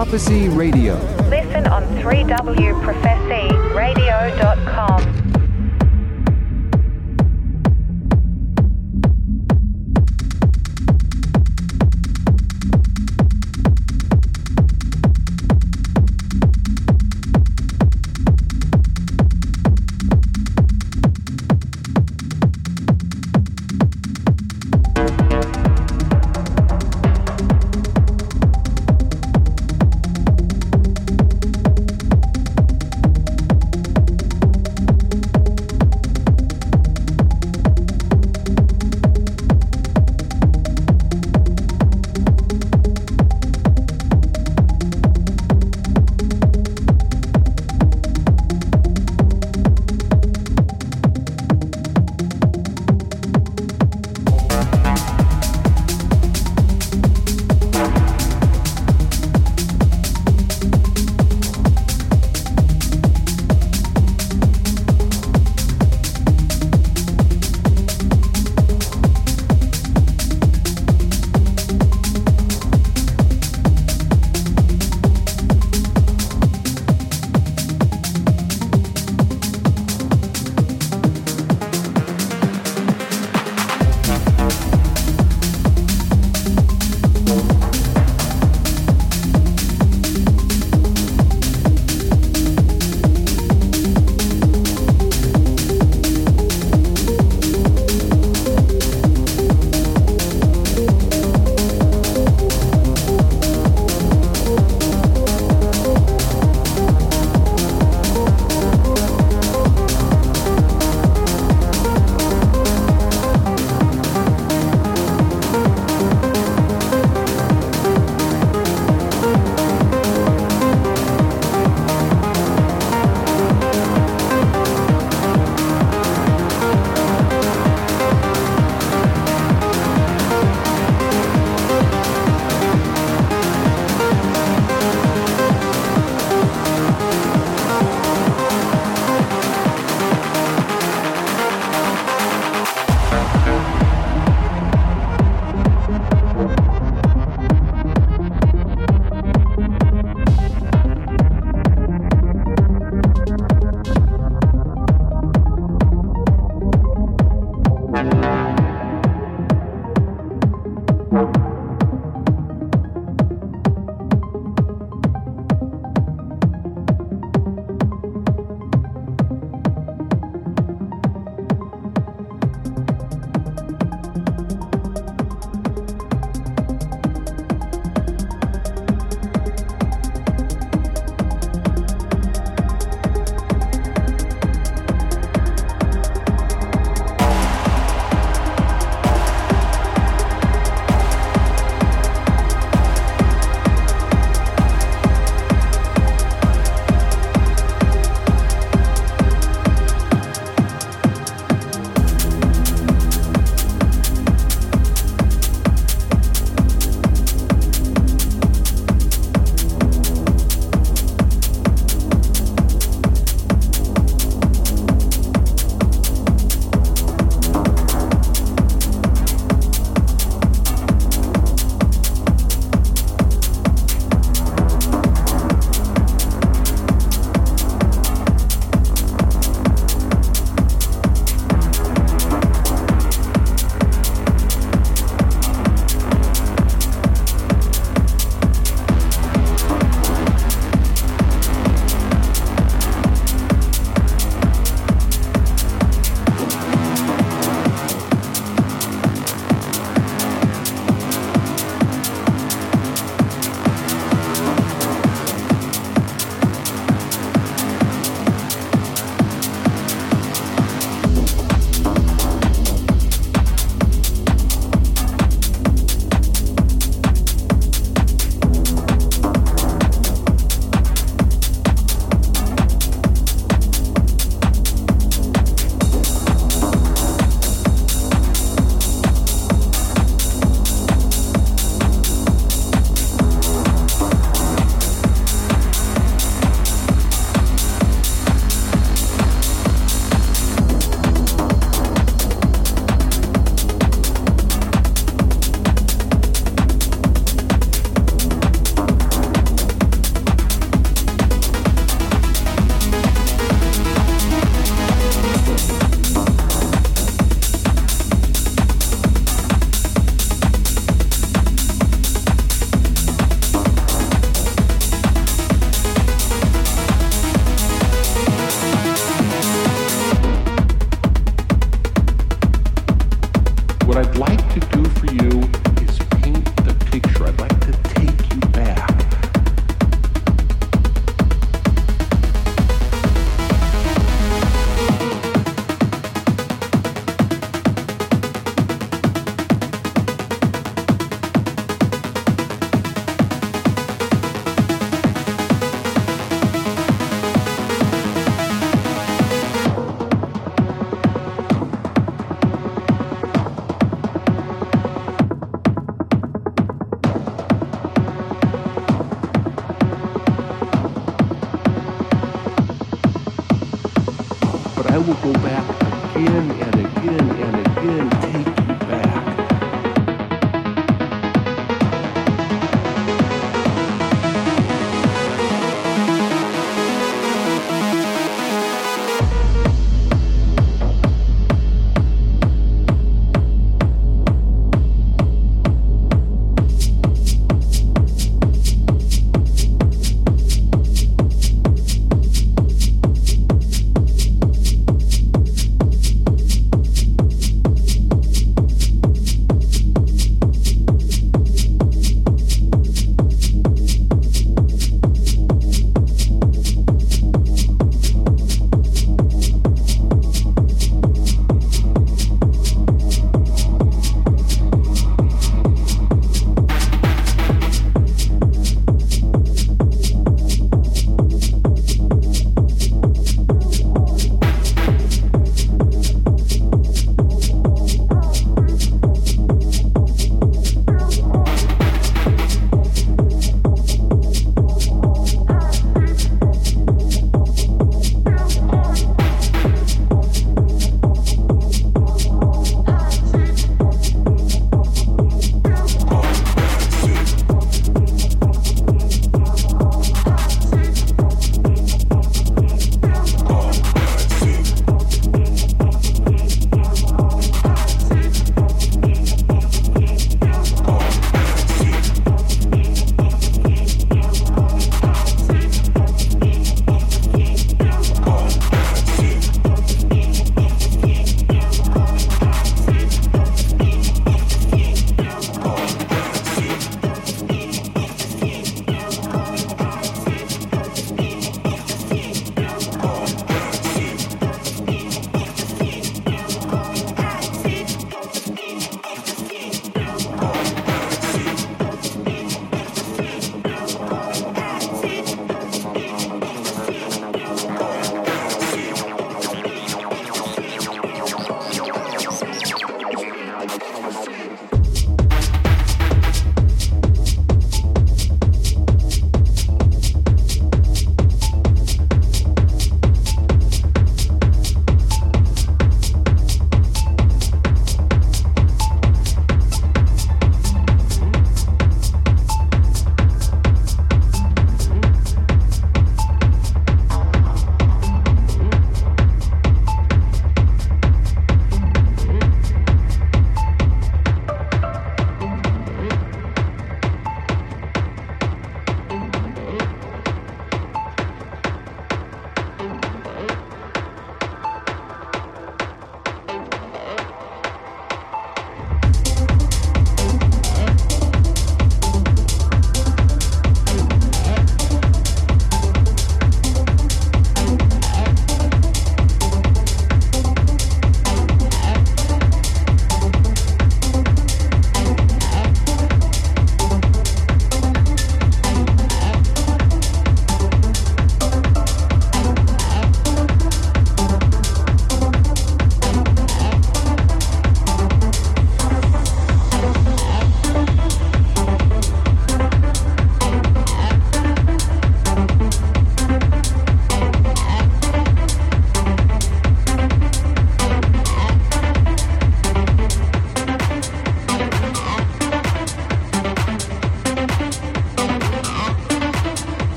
Prophecy Radio. Listen on 3wprophecyradio.com.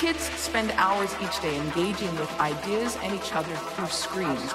Kids spend hours each day engaging with ideas and each other through screens.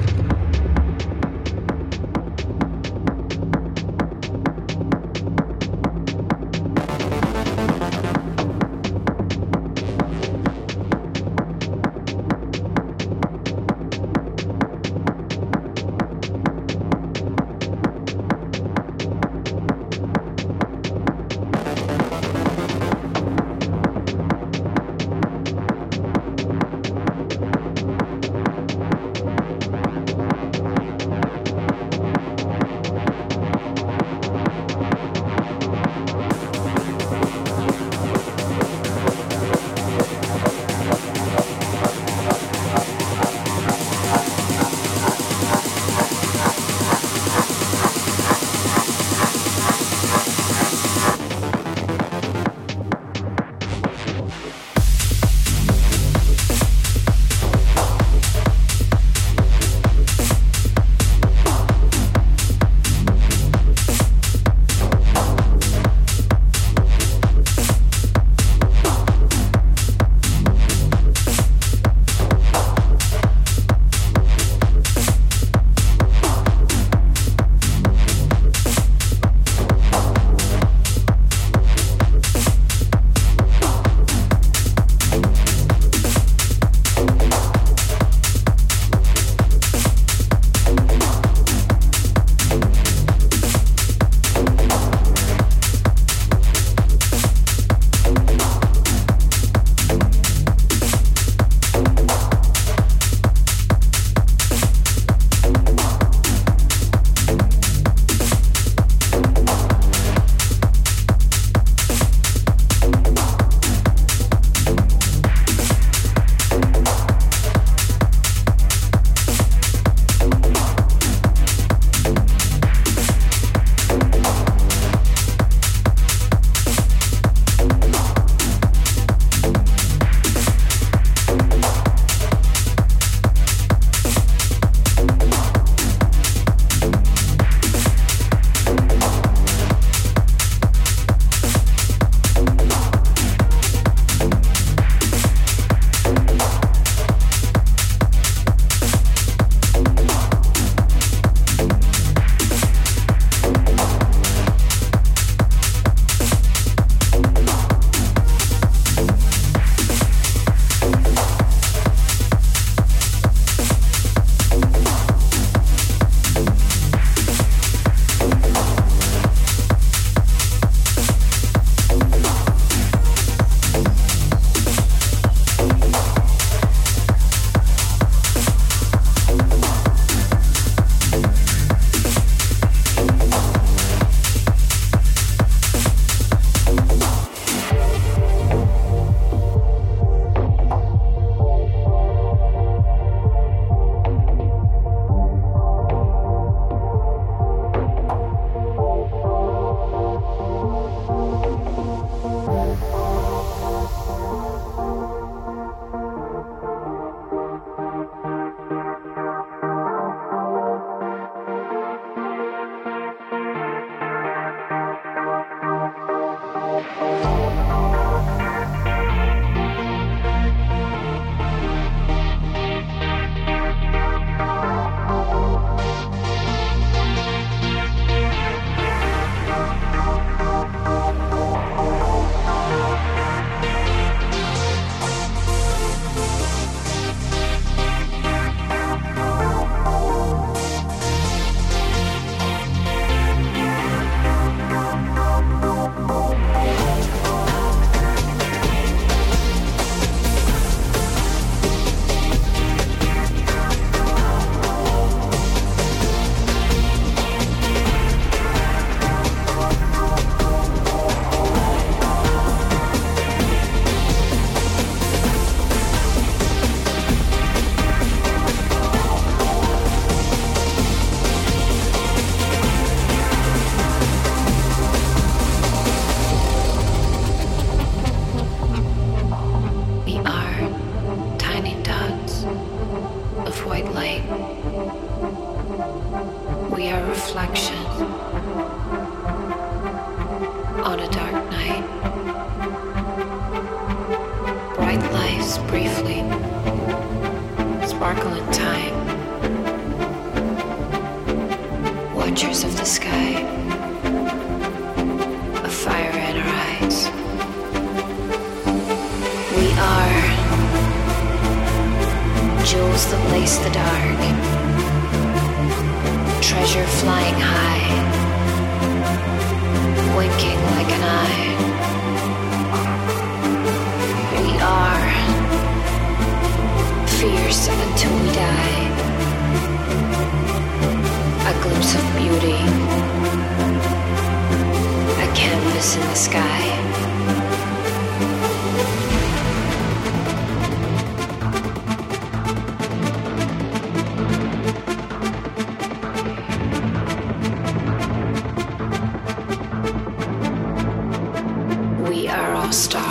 3wprophecyradio.com.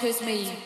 Come on,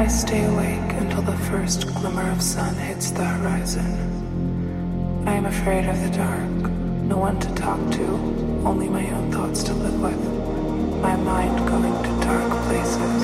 I stay awake until the first glimmer of sun hits the horizon. I am afraid of the dark, no one to talk to, only my own thoughts to live with, my mind going to dark places.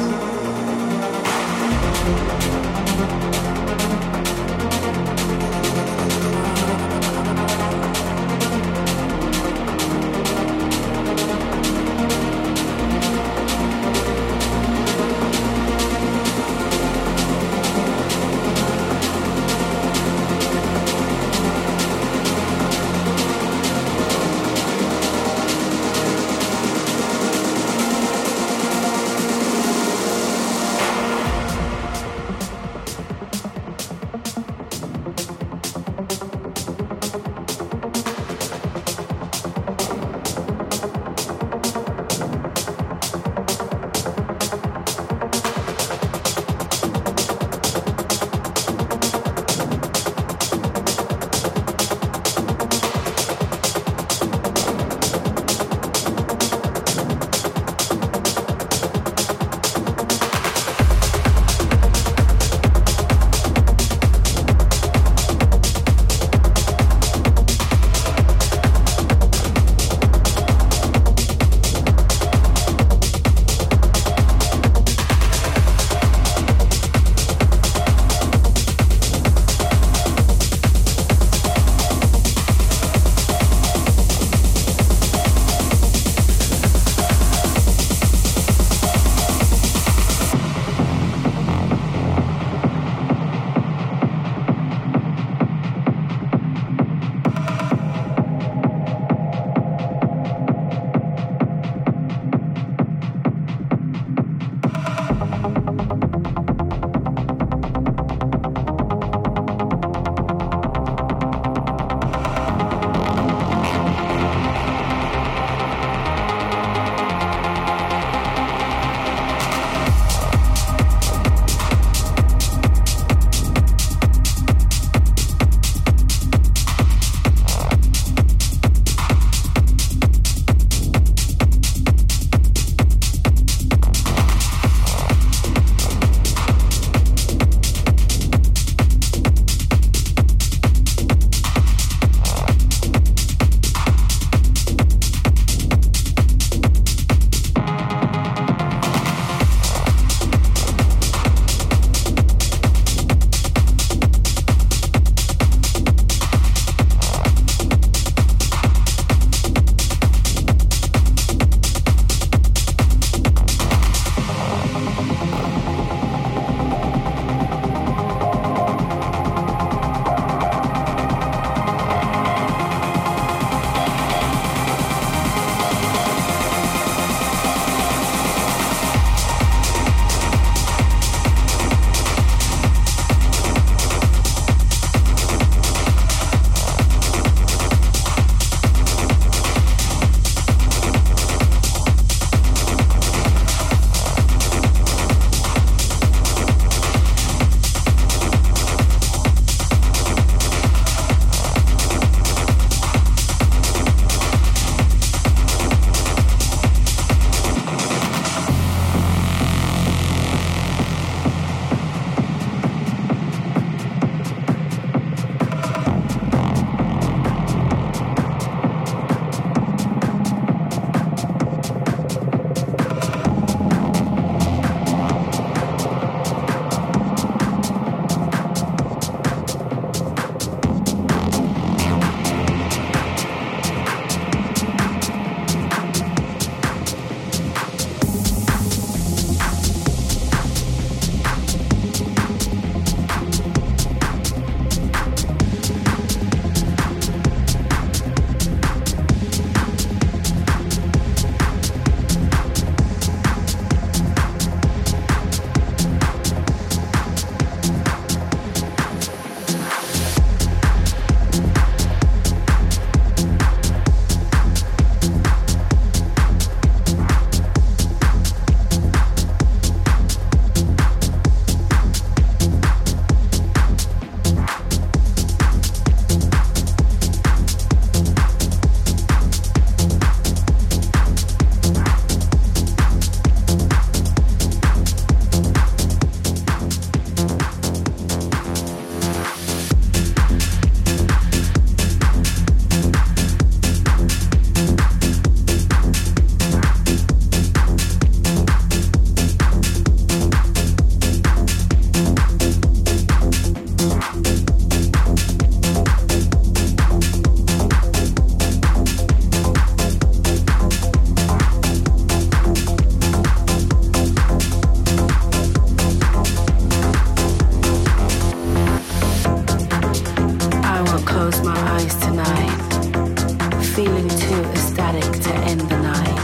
feeling too ecstatic to end the night.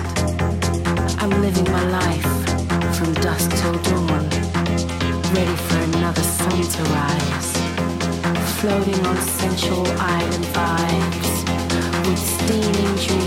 I'm living my life from dusk till dawn, ready for another sun to rise. Floating on sensual island vibes with steaming dreams.